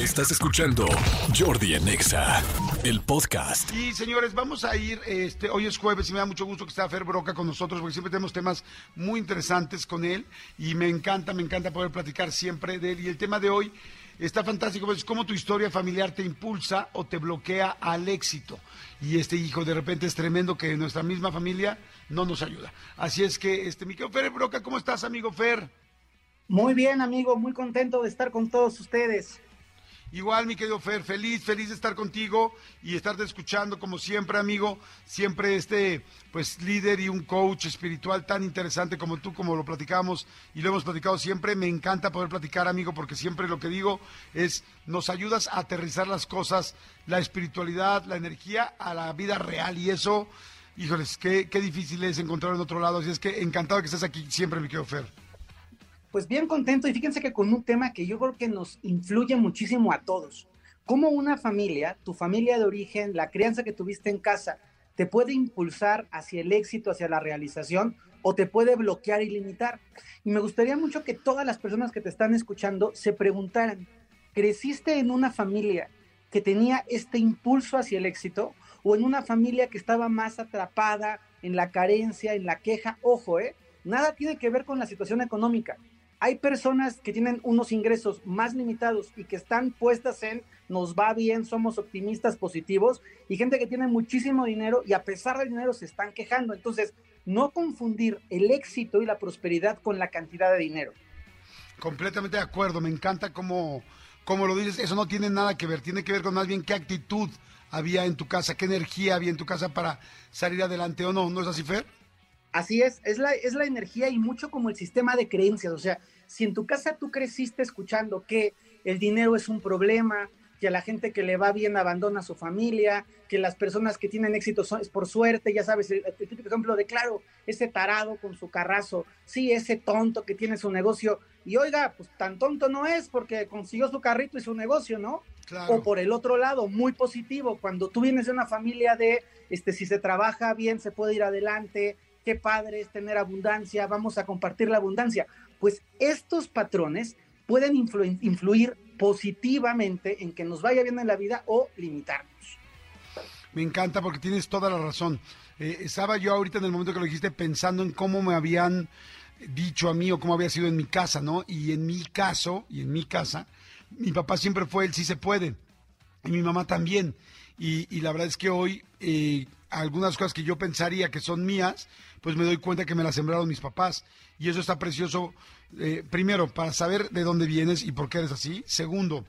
Estás escuchando Jordi Anexa, el podcast. Y señores, vamos a ir, este, hoy es jueves y me da mucho gusto que esté Fer Broca con nosotros porque siempre tenemos temas muy interesantes con él y me encanta, me encanta poder platicar siempre de él. Y el tema de hoy está fantástico, es cómo tu historia familiar te impulsa o te bloquea al éxito. Y este hijo de repente es tremendo que nuestra misma familia no nos ayuda. Así es que, este, mi querido Fer Broca, ¿cómo estás, amigo Fer? Muy bien, amigo, muy contento de estar con todos ustedes. Igual, mi querido Fer, feliz, feliz de estar contigo y estarte escuchando como siempre, amigo. Siempre este, pues, líder y un coach espiritual tan interesante como tú, como lo platicamos y lo hemos platicado siempre. Me encanta poder platicar, amigo, porque siempre lo que digo es, nos ayudas a aterrizar las cosas, la espiritualidad, la energía a la vida real y eso, híjoles, qué, qué difícil es encontrar en otro lado. Así es que encantado que estés aquí siempre, mi querido Fer. Pues bien contento y fíjense que con un tema que yo creo que nos influye muchísimo a todos. Como una familia, tu familia de origen, la crianza que tuviste en casa, te puede impulsar hacia el éxito, hacia la realización o te puede bloquear y limitar. Y me gustaría mucho que todas las personas que te están escuchando se preguntaran, ¿creciste en una familia que tenía este impulso hacia el éxito o en una familia que estaba más atrapada en la carencia, en la queja? Ojo, ¿eh? Nada tiene que ver con la situación económica hay personas que tienen unos ingresos más limitados y que están puestas en nos va bien, somos optimistas, positivos, y gente que tiene muchísimo dinero y a pesar del dinero se están quejando. Entonces, no confundir el éxito y la prosperidad con la cantidad de dinero. Completamente de acuerdo, me encanta cómo, cómo lo dices, eso no tiene nada que ver, tiene que ver con más bien qué actitud había en tu casa, qué energía había en tu casa para salir adelante o no, ¿no es así, Fer? Así es, es la, es la energía y mucho como el sistema de creencias. O sea, si en tu casa tú creciste escuchando que el dinero es un problema, que a la gente que le va bien abandona a su familia, que las personas que tienen éxito son, es por suerte, ya sabes, el, típico ejemplo de, claro, ese tarado con su carrazo, sí, ese tonto que tiene su negocio, y oiga, pues tan tonto no es porque consiguió su carrito y su negocio, ¿no? O por el otro lado, muy positivo, cuando tú vienes de una familia de, este, si se trabaja bien, se puede ir adelante, qué padre es tener abundancia, vamos a compartir la abundancia. Pues estos patrones pueden influir positivamente en que nos vaya bien en la vida o limitarnos. Me encanta porque tienes toda la razón. Eh, estaba yo ahorita en el momento que lo dijiste pensando en cómo me habían dicho a mí o cómo había sido en mi casa, ¿no? Y en mi caso, y en mi casa, mi papá siempre fue el sí se puede. Y mi mamá también. Y, la verdad es que hoy eh, algunas cosas que yo pensaría que son mías, pues me doy cuenta que me las sembraron mis papás. Y eso está precioso, eh, primero, para saber de dónde vienes y por qué eres así. Segundo,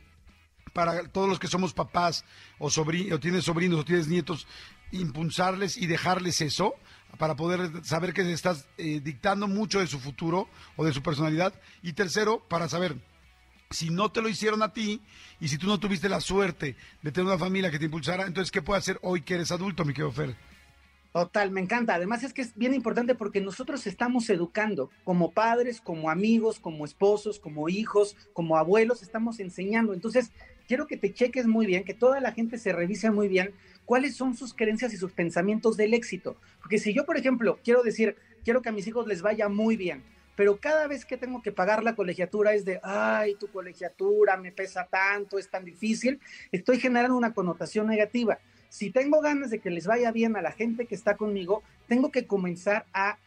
para todos los que somos papás o, o tienes sobrinos o tienes nietos, impulsarles y dejarles eso para poder saber que estás eh, dictando mucho de su futuro o de su personalidad. Y tercero, para saber si no te lo hicieron a ti y si tú no tuviste la suerte de tener una familia que te impulsara, entonces, ¿qué puedes hacer hoy que eres adulto, mi querido Fer? Total, me encanta. Además es que es bien importante porque nosotros estamos educando como padres, como amigos, como esposos, como hijos, como abuelos, estamos enseñando. Entonces, quiero que te cheques muy bien, que toda la gente se revise muy bien cuáles son sus creencias y sus pensamientos del éxito. Porque si yo, por ejemplo, quiero decir, quiero que a mis hijos les vaya muy bien, pero cada vez que tengo que pagar la colegiatura es de, ay, tu colegiatura me pesa tanto, es tan difícil, estoy generando una connotación negativa. Si tengo ganas de que les vaya bien a la gente que está conmigo, tengo que comenzar a,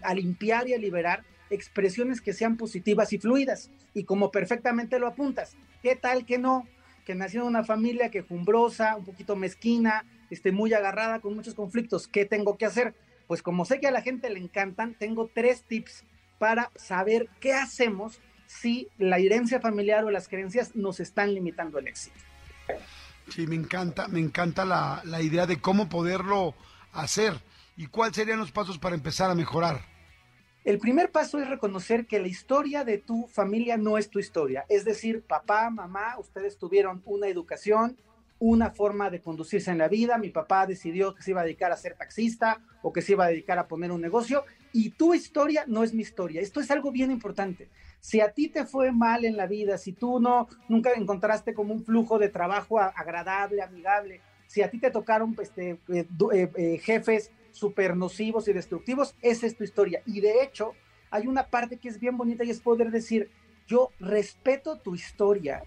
a limpiar y a liberar expresiones que sean positivas y fluidas. Y como perfectamente lo apuntas, ¿qué tal que no? Que nació en una familia quejumbrosa, un poquito mezquina, esté muy agarrada con muchos conflictos. ¿Qué tengo que hacer? Pues como sé que a la gente le encantan, tengo tres tips para saber qué hacemos si la herencia familiar o las creencias nos están limitando el éxito. Sí, me encanta, me encanta la, la idea de cómo poderlo hacer y cuáles serían los pasos para empezar a mejorar. El primer paso es reconocer que la historia de tu familia no es tu historia. Es decir, papá, mamá, ustedes tuvieron una educación, una forma de conducirse en la vida. Mi papá decidió que se iba a dedicar a ser taxista o que se iba a dedicar a poner un negocio y tu historia no es mi historia. Esto es algo bien importante. Si a ti te fue mal en la vida, si tú no nunca encontraste como un flujo de trabajo agradable, amigable, si a ti te tocaron este, eh, eh, eh, jefes súper nocivos y destructivos, esa es tu historia. Y de hecho, hay una parte que es bien bonita y es poder decir, yo respeto tu historia,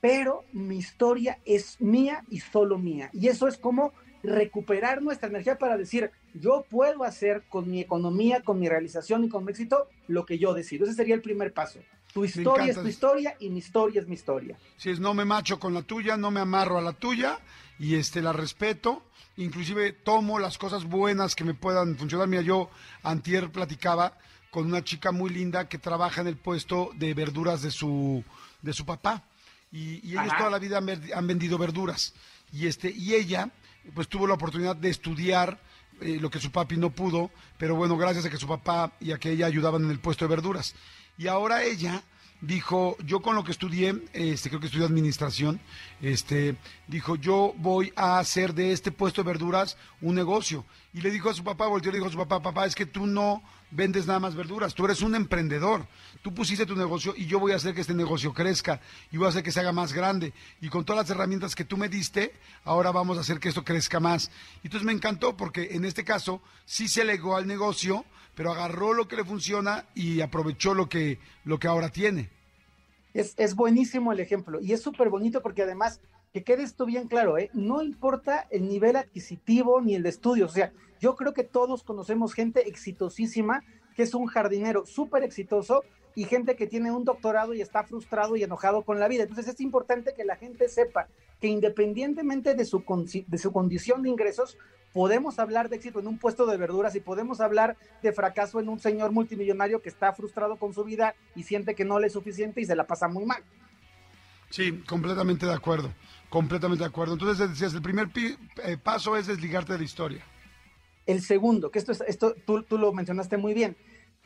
pero mi historia es mía y solo mía. Y eso es como recuperar nuestra energía para decir, yo puedo hacer con mi economía, con mi realización y con mi éxito lo que yo decido. Ese sería el primer paso. Tu historia es tu historia y mi historia es mi historia. Si es no me macho con la tuya, no me amarro a la tuya y este la respeto, inclusive tomo las cosas buenas que me puedan funcionar. Mira, yo antier platicaba con una chica muy linda que trabaja en el puesto de verduras de su de su papá y, ellos toda la vida han, han vendido verduras y este y ella pues tuvo la oportunidad de estudiar eh, lo que su papi no pudo, pero bueno, gracias a que su papá y a que ella ayudaban en el puesto de verduras. Y ahora ella dijo, yo con lo que estudié, este, creo que estudié administración, este, dijo, yo voy a hacer de este puesto de verduras un negocio. Y le dijo a su papá, volteó y le dijo a su papá, papá, es que tú no vendes nada más verduras, tú eres un emprendedor, tú pusiste tu negocio y yo voy a hacer que este negocio crezca y voy a hacer que se haga más grande. Y con todas las herramientas que tú me diste, ahora vamos a hacer que esto crezca más. Y entonces me encantó porque en este caso sí se legó al negocio, pero agarró lo que le funciona y aprovechó lo que, lo que ahora tiene. Es, es buenísimo el ejemplo y es súper bonito porque además, que quede esto bien claro, ¿eh? no importa el nivel adquisitivo ni el de estudios, o sea, yo creo que todos conocemos gente exitosísima que es un jardinero súper exitoso y gente que tiene un doctorado y está frustrado y enojado con la vida. Entonces es importante que la gente sepa que independientemente de su, de su condición de ingresos, podemos hablar de éxito en un puesto de verduras y podemos hablar de fracaso en un señor multimillonario que está frustrado con su vida y siente que no le es suficiente y se la pasa muy mal. Sí, completamente de acuerdo, completamente de acuerdo. Entonces decías, el primer eh, paso es desligarte de la historia. El segundo, que esto, es, esto tú, tú lo mencionaste muy bien,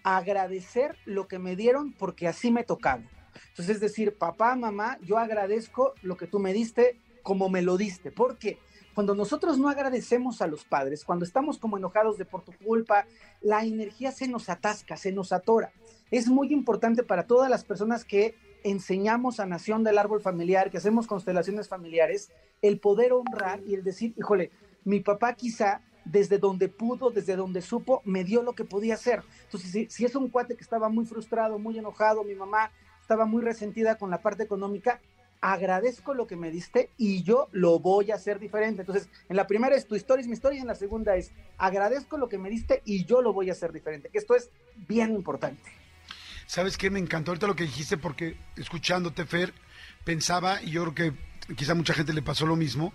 agradecer lo que me dieron porque así me tocaba. Entonces es decir, papá, mamá, yo agradezco lo que tú me diste como me lo diste. ¿Por qué? Cuando nosotros no agradecemos a los padres, cuando estamos como enojados de por tu culpa, la energía se nos atasca, se nos atora. Es muy importante para todas las personas que enseñamos a Nación del Árbol Familiar, que hacemos constelaciones familiares, el poder honrar y el decir, híjole, mi papá quizá desde donde pudo, desde donde supo, me dio lo que podía hacer. Entonces, si, si, es un cuate que estaba muy frustrado, muy enojado, mi mamá estaba muy resentida con la parte económica, agradezco lo que me diste y yo lo voy a hacer diferente. Entonces, en la primera es tu historia es mi historia y en la segunda es agradezco lo que me diste y yo lo voy a hacer diferente. Esto es bien importante. ¿Sabes qué? Me encantó ahorita lo que dijiste porque escuchándote, Fer, pensaba, y yo creo que quizá mucha gente le pasó lo mismo,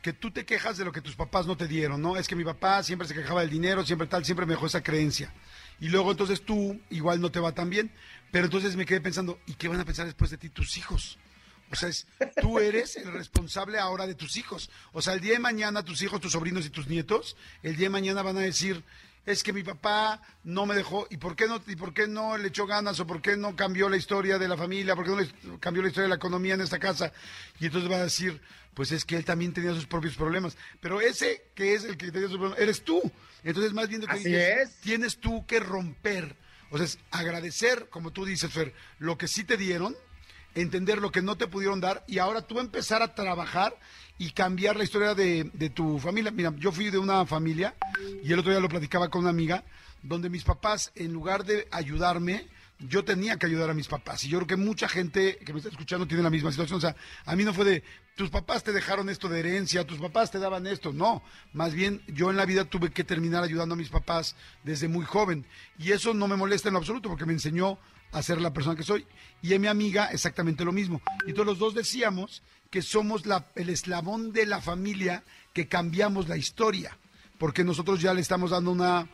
que tú te quejas de lo que tus papás no te dieron, ¿no? Es que mi papá siempre se quejaba del dinero, siempre tal, siempre me dejó esa creencia. Y luego entonces tú igual no te va tan bien, pero entonces me quedé pensando, ¿y qué van a pensar después de ti tus hijos? O sea, tú eres el responsable ahora de tus hijos. O sea, el día de mañana tus hijos, tus sobrinos y tus nietos, el día de mañana van a decir, es que mi papá no me dejó, ¿y por qué no, y por qué no le echó ganas? ¿O por qué no cambió la historia de la familia? ¿Por qué no le cambió la historia de la economía en esta casa? Y entonces va a decir, pues es que él también tenía sus propios problemas. Pero ese que es el que tenía sus problemas, eres tú. Entonces, más bien que tienes tú que romper. O sea, es agradecer, como tú dices, Fer, lo que sí te dieron entender lo que no te pudieron dar y ahora tú empezar a trabajar y cambiar la historia de, tu familia. Mira, yo fui de una familia y el otro día lo platicaba con una amiga, donde mis papás, en lugar de ayudarme, yo tenía que ayudar a mis papás. Y yo creo que mucha gente que me está escuchando tiene la misma situación. O sea, a mí no fue de, tus papás te dejaron esto de herencia, tus papás te daban esto. No, más bien yo en la vida tuve que terminar ayudando a mis papás desde muy joven. Y eso no me molesta en lo absoluto porque me enseñó a ser la persona que soy. Y en mi amiga exactamente lo mismo. Y todos los dos decíamos que somos la, el eslabón de la familia que cambiamos la historia, porque nosotros ya le estamos dando una,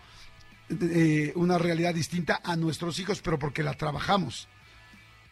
eh, una realidad distinta a nuestros hijos, pero porque la trabajamos.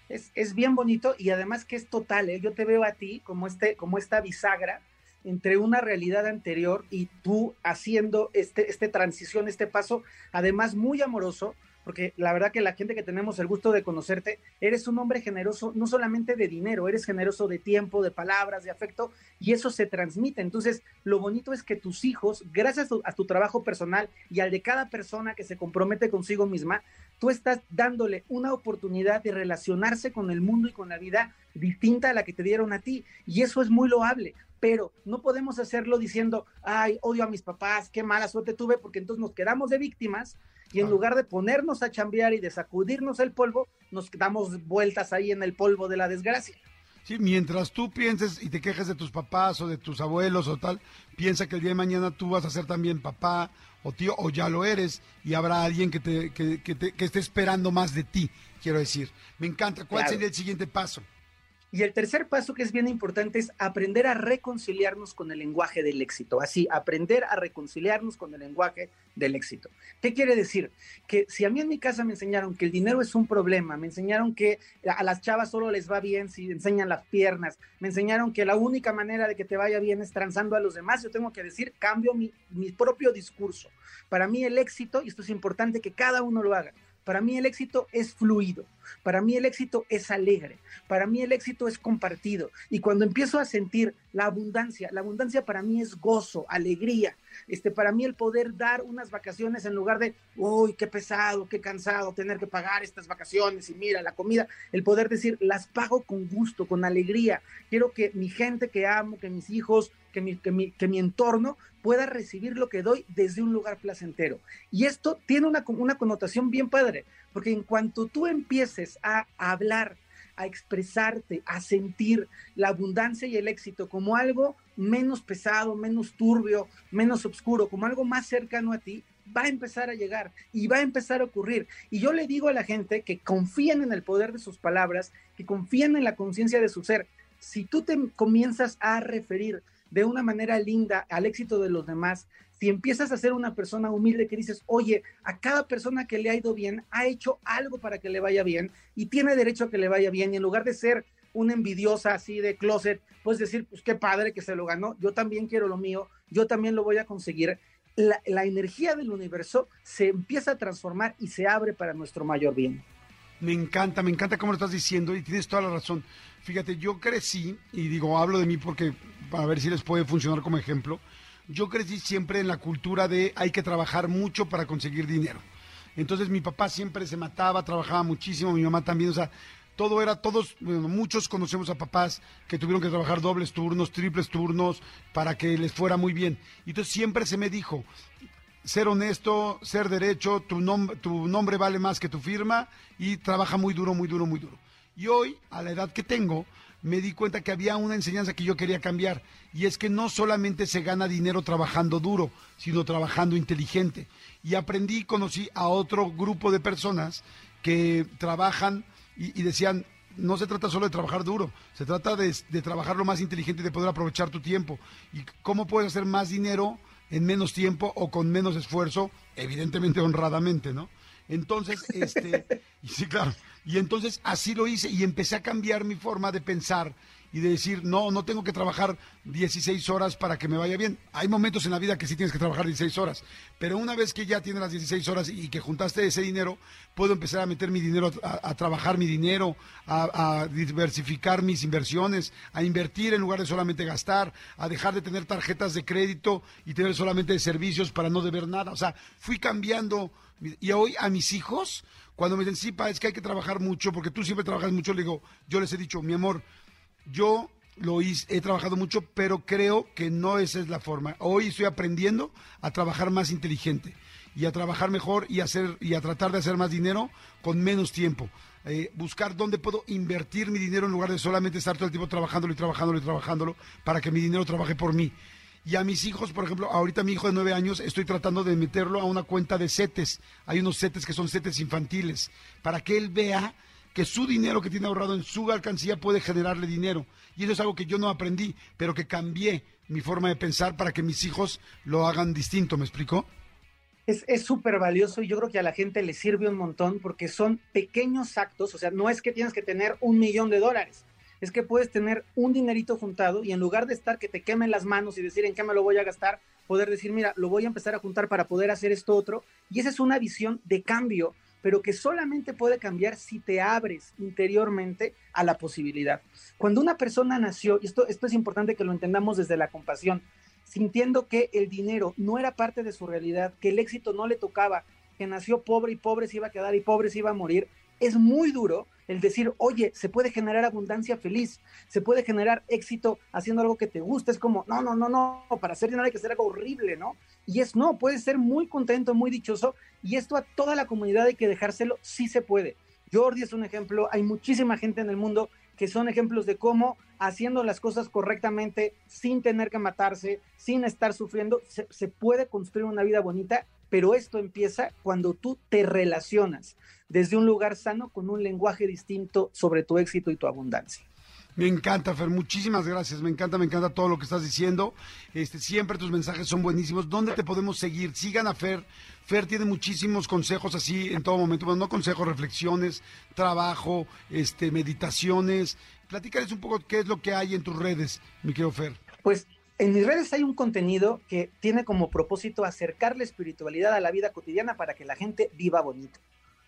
Es, es bien bonito y además que es total, ¿eh? yo te veo a ti como, este, como esta bisagra entre una realidad anterior y tú haciendo este, este transición, este paso, además muy amoroso, porque la verdad que la gente que tenemos el gusto de conocerte, eres un hombre generoso, no solamente de dinero, eres generoso de tiempo, de palabras, de afecto, y eso se transmite. Entonces, lo bonito es que tus hijos, gracias a tu, trabajo personal y al de cada persona que se compromete consigo misma, tú estás dándole una oportunidad de relacionarse con el mundo y con la vida distinta a la que te dieron a ti. Y eso es muy loable, pero no podemos hacerlo diciendo, ay, odio a mis papás, qué mala suerte tuve, porque entonces nos quedamos de víctimas y en lugar de ponernos a chambear y de sacudirnos el polvo, nos damos vueltas ahí en el polvo de la desgracia. Sí, mientras tú pienses y te quejes de tus papás o de tus abuelos o tal, piensa que el día de mañana tú vas a ser también papá o tío o ya lo eres y habrá alguien que te, que, que te, que esté esperando más de ti, quiero decir. Me encanta. ¿Cuál Claro. sería el siguiente paso? Y el tercer paso que es bien importante es aprender a reconciliarnos con el lenguaje del éxito. Así, aprender a reconciliarnos con el lenguaje del éxito. ¿Qué quiere decir? Que si a mí en mi casa me enseñaron que el dinero es un problema, me enseñaron que a las chavas solo les va bien si enseñan las piernas, me enseñaron que la única manera de que te vaya bien es transando a los demás, yo tengo que decir, cambio mi, mi propio discurso. Para mí el éxito, y esto es importante que cada uno lo haga, para mí el éxito es fluido, para mí el éxito es alegre, para mí el éxito es compartido. Y cuando empiezo a sentir la abundancia, la abundancia para mí es gozo, alegría. Este, para mí el poder dar unas vacaciones en lugar de, uy, qué pesado, qué cansado tener que pagar estas vacaciones y mira la comida, el poder decir, las pago con gusto, con alegría. Quiero que mi gente que amo, que mis hijos, que mi, que mi, que mi entorno pueda recibir lo que doy desde un lugar placentero. Y esto tiene una, una connotación bien padre, porque en cuanto tú empieces a hablar, a expresarte, a sentir la abundancia y el éxito como algo menos pesado, menos turbio, menos oscuro, como algo más cercano a ti, va a empezar a llegar y va a empezar a ocurrir. Y yo le digo a la gente que confíen en el poder de sus palabras, que confíen en la conciencia de su ser. Si tú te comienzas a referir de una manera linda al éxito de los demás, si empiezas a ser una persona humilde que dices, oye, a cada persona que le ha ido bien, ha hecho algo para que le vaya bien y tiene derecho a que le vaya bien, y en lugar de ser una envidiosa así de closet, puedes decir, pues qué padre que se lo ganó, yo también quiero lo mío, yo también lo voy a conseguir. La, la energía del universo se empieza a transformar y se abre para nuestro mayor bien. Me encanta, me encanta cómo lo estás diciendo y tienes toda la razón. Fíjate, yo crecí, y digo, hablo de mí porque para ver si les puede funcionar como ejemplo, yo crecí siempre en la cultura de hay que trabajar mucho para conseguir dinero. Entonces mi papá siempre se mataba, trabajaba muchísimo, mi mamá también, o sea, todo era, todos, muchos conocemos a papás que tuvieron que trabajar dobles turnos, triples turnos, para que les fuera muy bien. Y entonces siempre se me dijo, ser honesto, ser derecho, tu, nom tu nombre vale más que tu firma y trabaja muy duro, muy duro, muy duro. Y hoy, a la edad que tengo, me di cuenta que había una enseñanza que yo quería cambiar y es que no solamente se gana dinero trabajando duro, sino trabajando inteligente. Y aprendí, conocí a otro grupo de personas que trabajan y, decían, no se trata solo de trabajar duro, se trata de, de trabajar lo más inteligente y de poder aprovechar tu tiempo. ¿Y cómo puedes hacer más dinero en menos tiempo o con menos esfuerzo? Evidentemente honradamente, ¿no? Entonces, este, sí, claro, y entonces así lo hice y empecé a cambiar mi forma de pensar y de decir, no, no tengo que trabajar 16 horas para que me vaya bien. Hay momentos en la vida que sí tienes que trabajar 16 horas, pero una vez que ya tienes las 16 horas y que juntaste ese dinero, puedo empezar a meter mi dinero, a, trabajar mi dinero, a, a, diversificar mis inversiones, a invertir en lugar de solamente gastar, a dejar de tener tarjetas de crédito y tener solamente servicios para no deber nada. O sea, fui cambiando. Y hoy a mis hijos, cuando me dicen, sí, pa, es que hay que trabajar mucho, porque tú siempre trabajas mucho, le digo, yo les he dicho, mi amor, yo lo hice, he trabajado mucho, pero creo que no esa es la forma. Hoy estoy aprendiendo a trabajar más inteligente y a trabajar mejor y hacer, y a tratar de hacer más dinero con menos tiempo. Eh, buscar dónde puedo invertir mi dinero en lugar de solamente estar todo el tiempo trabajándolo y trabajándolo y trabajándolo para que mi dinero trabaje por mí. Y a mis hijos, por ejemplo, ahorita mi hijo de nueve años, estoy tratando de meterlo a una cuenta de CETES. Hay unos CETES que son CETES infantiles, para que él vea que su dinero que tiene ahorrado en su alcancía puede generarle dinero. Y eso es algo que yo no aprendí, pero que cambié mi forma de pensar para que mis hijos lo hagan distinto, ¿me explicó? Es súper valioso y yo creo que a la gente le sirve un montón porque son pequeños actos, o sea, no es que tienes que tener un millón de dólares, es que puedes tener un dinerito juntado y en lugar de estar que te quemen las manos y decir en qué me lo voy a gastar, poder decir, mira, lo voy a empezar a juntar para poder hacer esto otro. Y esa es una visión de cambio, pero que solamente puede cambiar si te abres interiormente a la posibilidad. Cuando una persona nació, y esto, esto es importante que lo entendamos desde la compasión, sintiendo que el dinero no era parte de su realidad, que el éxito no le tocaba, que nació pobre y pobre se iba a quedar y pobre se iba a morir, es muy duro el decir, oye, se puede generar abundancia feliz, se puede generar éxito haciendo algo que te gusta. Es como, no, no, no, no, para hacer dinero hay que hacer algo horrible, ¿no? Y es no, puedes ser muy contento, muy dichoso, y esto a toda la comunidad hay que dejárselo, sí se puede. Jordi es un ejemplo, hay muchísima gente en el mundo que son ejemplos de cómo haciendo las cosas correctamente, sin tener que matarse, sin estar sufriendo, se puede construir una vida bonita, pero esto empieza cuando tú te relacionas desde un lugar sano con un lenguaje distinto sobre tu éxito y tu abundancia. Me encanta, Fer, muchísimas gracias. Me encanta, me encanta todo lo que estás diciendo. Este, siempre tus mensajes son buenísimos. ¿Dónde te podemos seguir? Sigan a Fer. Fer tiene muchísimos consejos así en todo momento. Bueno, no consejos, reflexiones, trabajo, este, meditaciones. Platícales un poco qué es lo que hay en tus redes, mi querido Fer. Pues en mis redes hay un contenido que tiene como propósito acercar la espiritualidad a la vida cotidiana para que la gente viva bonito.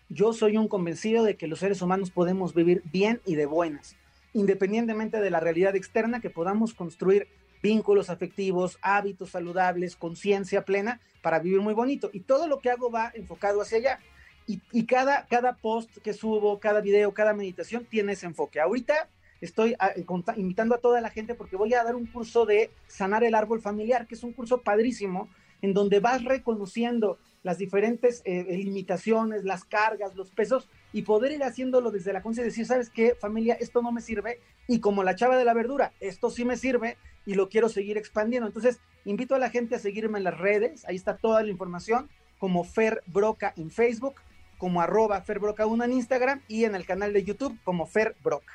Yo soy un convencido de que los seres humanos podemos vivir bien y de buenas independientemente de la realidad externa, que podamos construir vínculos afectivos, hábitos saludables, conciencia plena para vivir muy bonito. Y todo lo que hago va enfocado hacia allá. Y, cada, cada post que subo, cada video, cada meditación tiene ese enfoque. Ahorita estoy ah, invitando a toda la gente porque voy a dar un curso de sanar el árbol familiar, que es un curso padrísimo, en donde vas reconociendo las diferentes eh, limitaciones, las cargas, los pesos, y poder ir haciéndolo desde la conciencia y decir, ¿sabes qué, familia? Esto no me sirve, y como la chava de la verdura, esto sí me sirve y lo quiero seguir expandiendo. Entonces, invito a la gente a seguirme en las redes, ahí está toda la información, como Fer Broca en Facebook, como arroba Fer Broca 1 en Instagram y en el canal de YouTube como Fer Broca.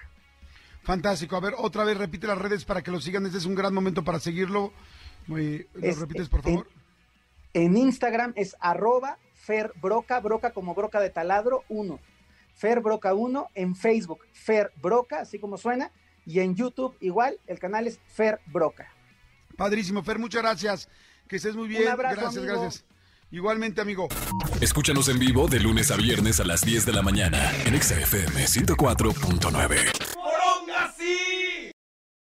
Fantástico. A ver, otra vez repite las redes para que lo sigan. Este es un gran momento para seguirlo. ¿Lo repites, por favor? En Instagram es arroba Fer Broca, como Broca de taladro 1. Fer Broca 1 en Facebook, Fer Broca, así como suena, y en YouTube igual, el canal es Fer Broca. Padrísimo, Fer, muchas gracias. Que estés muy bien. gracias, gracias. Igualmente, amigo. Escúchanos en vivo de lunes a viernes a las 10 de la mañana en XFM 104.9.